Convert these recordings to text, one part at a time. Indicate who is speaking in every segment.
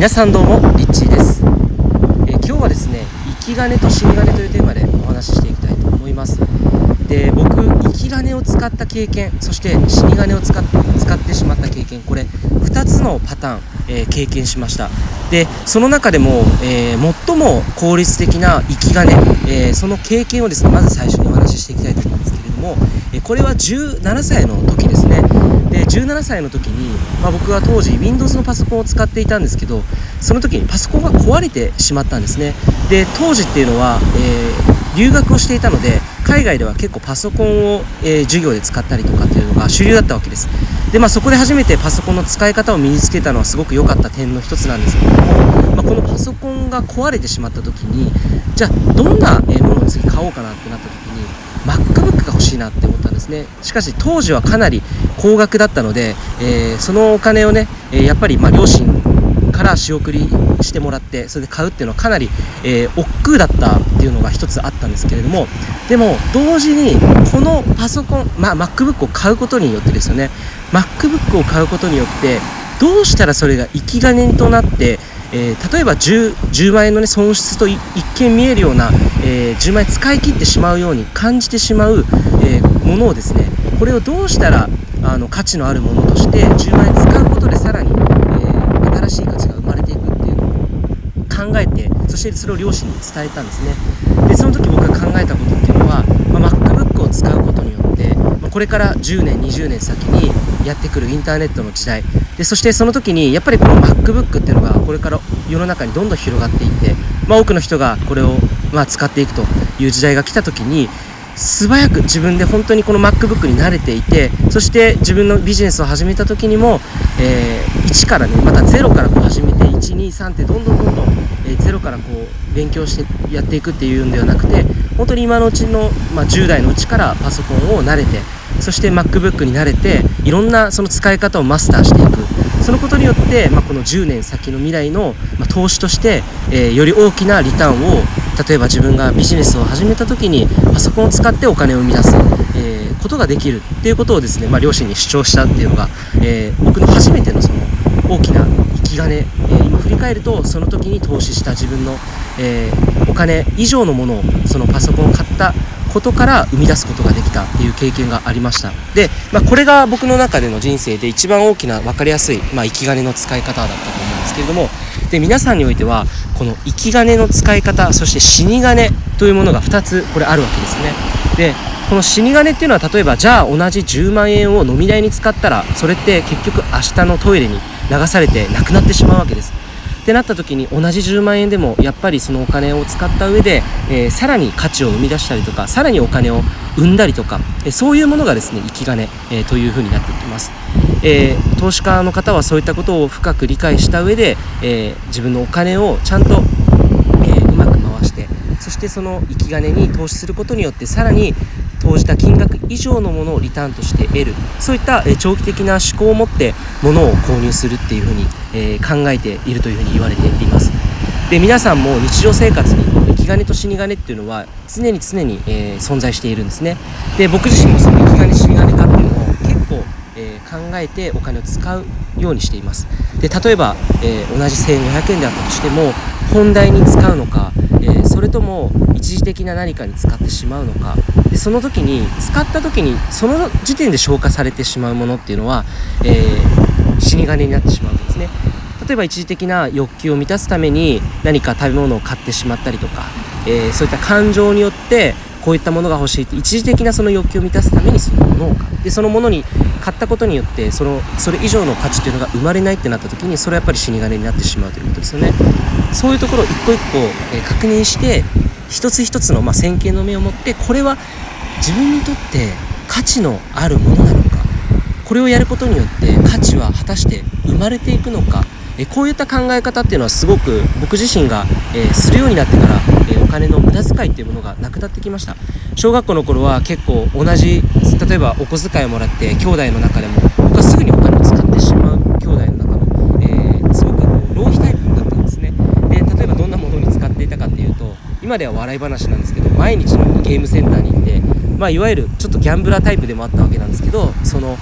Speaker 1: 皆さんどうもリッチーです、え、今日はですね生き金と死に金というテーマでお話ししていきたいと思います。で僕生き金を使った経験そして死に金を使っ使ってしまった経験これ2つのパターン、えー、経験しました。でその中でも、えー、最も効率的な生き金、えその経験をですねまず最初にお話ししていきたいと思うんです。も、えこれは17歳の時ですね。で17歳の時に、まあ、僕は当時 Windows のパソコンを使っていたんですけどその時にパソコンが壊れてしまったんですね。で当時っていうのは、えー、留学をしていたので海外では結構パソコンを、えー、授業で使ったりとかっていうのが主流だったわけです。で、まあ、そこで初めてパソコンの使い方を身につけたのはすごく良かった点の一つなんですけども、まあ、このパソコンが壊れてしまった時にじゃあどんなものを次買おうかなってなった時に MacBook が欲しいなって思ったんですね。しかし当時はかなり高額だったので、えー、そのお金をね、えやっぱりま両親から仕送りしてもらってそれで買うっていうのはかなり、えー、億劫だったっていうのが一つあったんですけれどもでも同時にこのパソコン、まあ、MacBook を買うことによってですよね。MacBook を買うことによってどうしたらそれが生き金となってえー、例えば 10, 10, 万円の、ね、損失と一見見えるような、えー、10万円使い切ってしまうように感じてしまう、えー、ものをですねこれをどうしたらあの価値のあるものとして10万円使うことでさらに、えー、新しい価値が生まれていくっていうのを考えてそしてそれを両親に伝えたんですね。でその時僕が考えたことっていうのは、まあ、MacBook を使うことによって、まあ、これから10年20年先にやってくるインターネットの時代でそしてその時にやっぱりこの MacBook っていうのがこれから世の中にどんどん広がっていって、まあ、多くの人がこれをま使っていくという時代が来た時に素早く自分で本当にこの MacBook に慣れていてそして自分のビジネスを始めた時にも、えー、1からねまた0からこう始めて123ってどんどんどんどん、えー、0からこう勉強してやっていくっていうんではなくて本当に今のうちの、まあ、10代のうちからパソコンを慣れてそして MacBook に慣れていろんなその使い方をマスターしていく。そのことによって、まあ、この10年先の未来の、まあ、投資として、えー、より大きなリターンを例えば自分がビジネスを始めた時にパソコンを使ってお金を生み出す、えー、ことができるっていうことをですね、まあ、両親に主張したっていうのが、えー、僕の初めてのその大きな生き金、えー、今振り返るとその時に投資した自分の、えお金以上のものをそのパソコンを買ったことから生み出すことができたっていう経験がありました。で、まあ、これが僕の中での人生で一番大きな分かりやすい、まあ、生き金の使い方だったと思うんですけれども。で皆さんにおいてはこの生き金の使い方そして死に金というものが2つこれあるわけですね。でこの死に金っていうのは例えばじゃあ同じ10万円を飲み代に使ったらそれって結局明日のトイレに流されてなくなってしまうわけです。ってなった時に同じ10万円でもやっぱりそのお金を使った上で、えー、さらに価値を生み出したりとかさらにお金を生んだりとか、えそういうものがですね生き金、えー、というふうになっていきます、えー、投資家の方はそういったことを深く理解した上で、え自分のお金をちゃんと、えうまく回してそしてその生き金に投資することによってさらに投じた金額以上のものをリターンとして得る。そういった長期的な思考を持って物を購入するっていうふうに、え考えているというふうに言われています。で皆さんも日常生活に生き金と死に金っていうのは常に常に、え存在しているんですね。で僕自身もその生き金死に金かっていうのを結構、え考えてお金を使うようにしています。で例えば、同じ1500円であったとしても本題に使うのか、えそれとも一時的な何かに使ってしまうのか。でその時に使った時にその時点で消化されてしまうものっていうのは、えー、死に金になってしまうんですね。例えば一時的な欲求を満たすために何か食べ物を買ってしまったりとか、えー、そういった感情によってこういったものが欲しい。って一時的なその欲求を満たすためにそのものを買う。でそのものに買ったことによってそのそれ以上の価値っていうのが生まれないってなった時にそれはやっぱり死に金になってしまうということですよね。そういうところを一個一個、え確認して一つ一つの、まあ、先見の目を持ってこれは自分にとって価値のあるものなのか。これをやることによって価値は果たして生まれていくのか。えこういった考え方っていうのはすごく僕自身が、え、するようになってから、え、お金の無駄遣いっていうものがなくなってきました。小学校の頃は結構同じ例えばお小遣いをもらって兄弟の中でも僕はすぐにお金を使ってしまう兄弟の中の、えー、すごく浪費タイプだったんですね。で例えばどんなものに使っていたかっていうと今では笑い話なんですけど毎日のゲームセンターに行って、まあ、いわゆるちょっとギャンブラータイプでもあったわけなんですけどその、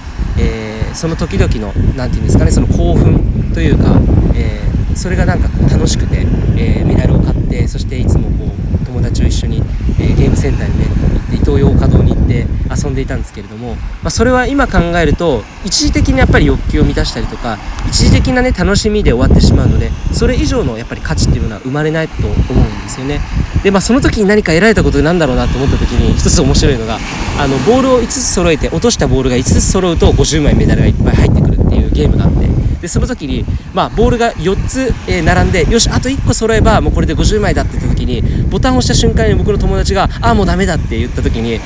Speaker 1: ー、その時々の何て言うんですかねその興奮というか、えー、それがなんかこう楽しくて、えー、メダルを買ってそしていつもこう友達と一緒に、えー、ゲームセンターにねってイトーヨーカドーに行って遊んでいたんですけれども、まあ、それは今考えると一時的にやっぱり欲求を満たしたりとか一時的なね楽しみで終わってしまうのでそれ以上のやっぱり価値っていうのは生まれないと思うんですよね。でまあその時に何か得られたことなんだろうなと思った時に一つ面白いのがあのボールを5つ揃えて落としたボールが5つ揃うと50枚メダルがいっぱい入ってくるっていうゲームがあってでその時に、まあ、ボールが4つ、えー、並んでよしあと1個揃えばもうこれで50枚だって言った時にボタンを押した瞬間に僕の友達が「ああもうダメだ」って言った時に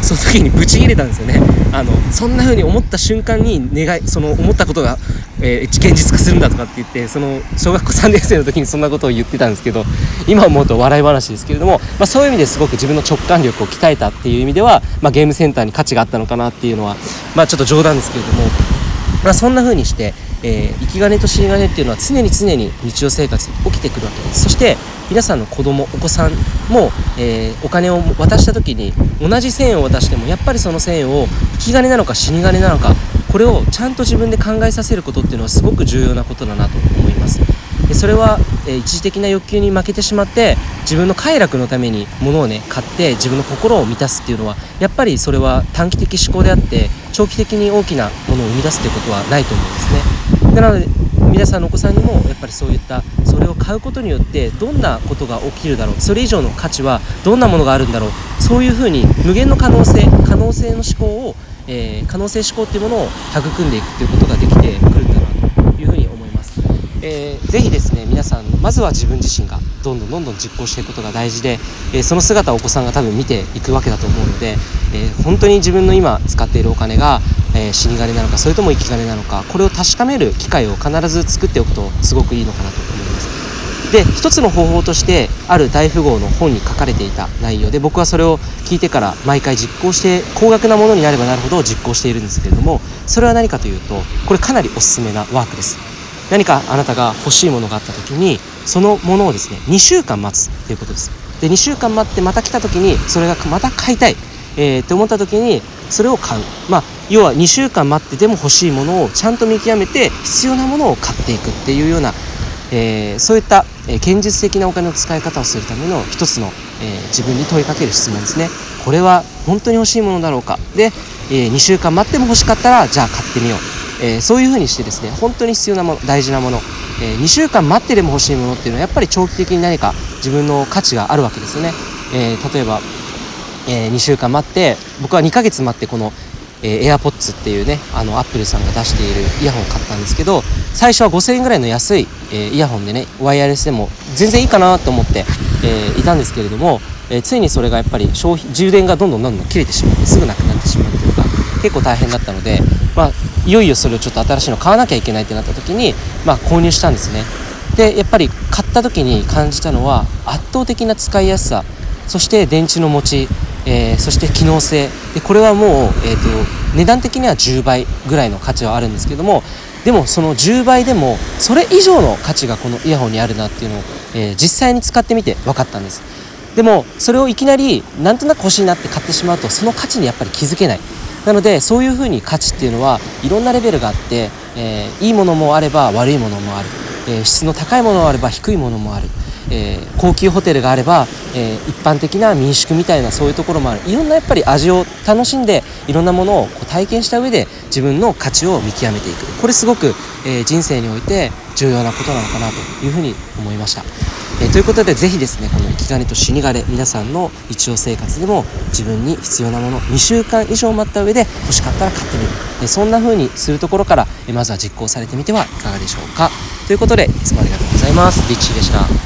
Speaker 1: その時にブチ切れたんですよね。あのそんな風に思った瞬間に願いその思ったことが、えー、現実化するんだとかって言ってその小学校3年生の時にそんなことを言ってたんですけど今思うと笑い話ですけれども、まあ、そういう意味ですごく自分の直感力を鍛えたっていう意味では、まあ、ゲームセンターに価値があったのかなっていうのは、まあ、ちょっと冗談ですけれども、まあ、そんな風にしてえー、生き金と死に金っていうのは常に常に日常生活に起きてくるわけです。そして皆さんの子供お子さんも、えー、お金を渡した時に同じ1000円を渡してもやっぱりその1000円を生き金なのか死に金なのかこれをちゃんと自分で考えさせることっていうのはすごく重要なことだなと思います。でそれは、えー、一時的な欲求に負けてしまって自分の快楽のために物をね買って自分の心を満たすっていうのはやっぱりそれは短期的思考であって長期的に大きなものを生み出すっていうことはないと思うんですね。なので皆さんのお子さんにもやっぱりそういったそれを買うことによってどんなことが起きるだろうそれ以上の価値はどんなものがあるんだろうそういうふうに無限の可能性可能性の思考を、えー、可能性思考っていうものを育んでいくっていうことができてくるんだなというふうに思います、えー、ぜひですね皆さんまずは自分自身がどんどんどんどん実行していくことが大事で、えー、その姿をお子さんが多分見ていくわけだと思うので、え本当に自分の今使っているお金がえー、死に金なのかそれとも生き金なのかこれを確かめる機会を必ず作っておくとすごくいいのかなと思います。で一つの方法としてある大富豪の本に書かれていた内容で僕はそれを聞いてから毎回実行して高額なものになればなるほど実行しているんですけれどもそれは何かというとこれかなりおすすめなワークです。何かあなたが欲しいものがあった時にそのものをですね2週間待つということです。で2週間待ってまた来た時にそれがまた買いたい、えー、って思った時にそれを買う。まあ要は2週間待ってでも欲しいものをちゃんと見極めて必要なものを買っていくっていうような、えー、そういった、えー、現実的なお金の使い方をするための一つの、えー、自分に問いかける質問ですね。これは本当に欲しいものだろうか。で、え2週間待っても欲しかったらじゃあ買ってみよう、えそういうふうにしてですね本当に必要なもの大事なもの、え2週間待ってでも欲しいものっていうのはやっぱり長期的に何か自分の価値があるわけですよね、え例えばえー、2週間待って僕は2ヶ月待ってこの、えー、AirPods っていうねあのアップルさんが出しているイヤホンを買ったんですけど最初は5000円ぐらいの安い、えー、イヤホンでねワイヤレスでも全然いいかなと思って、えー、いたんですけれども、えー、ついにそれがやっぱり消費充電がどんどんどんどん切れてしまってすぐなくなってしまうというか結構大変だったので、まあ、いよいよそれをちょっと新しいの買わなきゃいけないってなった時に、まあ、購入したんですね。でやっぱり買った時に感じたのは圧倒的な使いやすさそして電池の持ちえー、そして機能性。でこれはもう、えーと、値段的には10倍ぐらいの価値はあるんですけどもでもその10倍でもそれ以上の価値がこのイヤホンにあるなっていうのを、えー、実際に使ってみて分かったんです。でもそれをいきなりなんとなく欲しいなって買ってしまうとその価値にやっぱり気づけない。なのでそういうふうに価値っていうのはいろんなレベルがあって、えー、いいものもあれば悪いものもある、え、質の高いものもあれば低いものもある。えー、高級ホテルがあれば、えー、一般的な民宿みたいなそういうところもある。いろんなやっぱり味を楽しんでいろんなものをこう体験した上で自分の価値を見極めていく。これすごく、えー、人生において重要なことなのかなというふうに思いました。えということでぜひですねこの生き金と死に金皆さんの日常生活でも自分に必要なもの2週間以上待った上で欲しかったら買ってみる、えそんな風にするところから、えまずは実行されてみてはいかがでしょうか。ということでいつもありがとうございます。リッチーでした。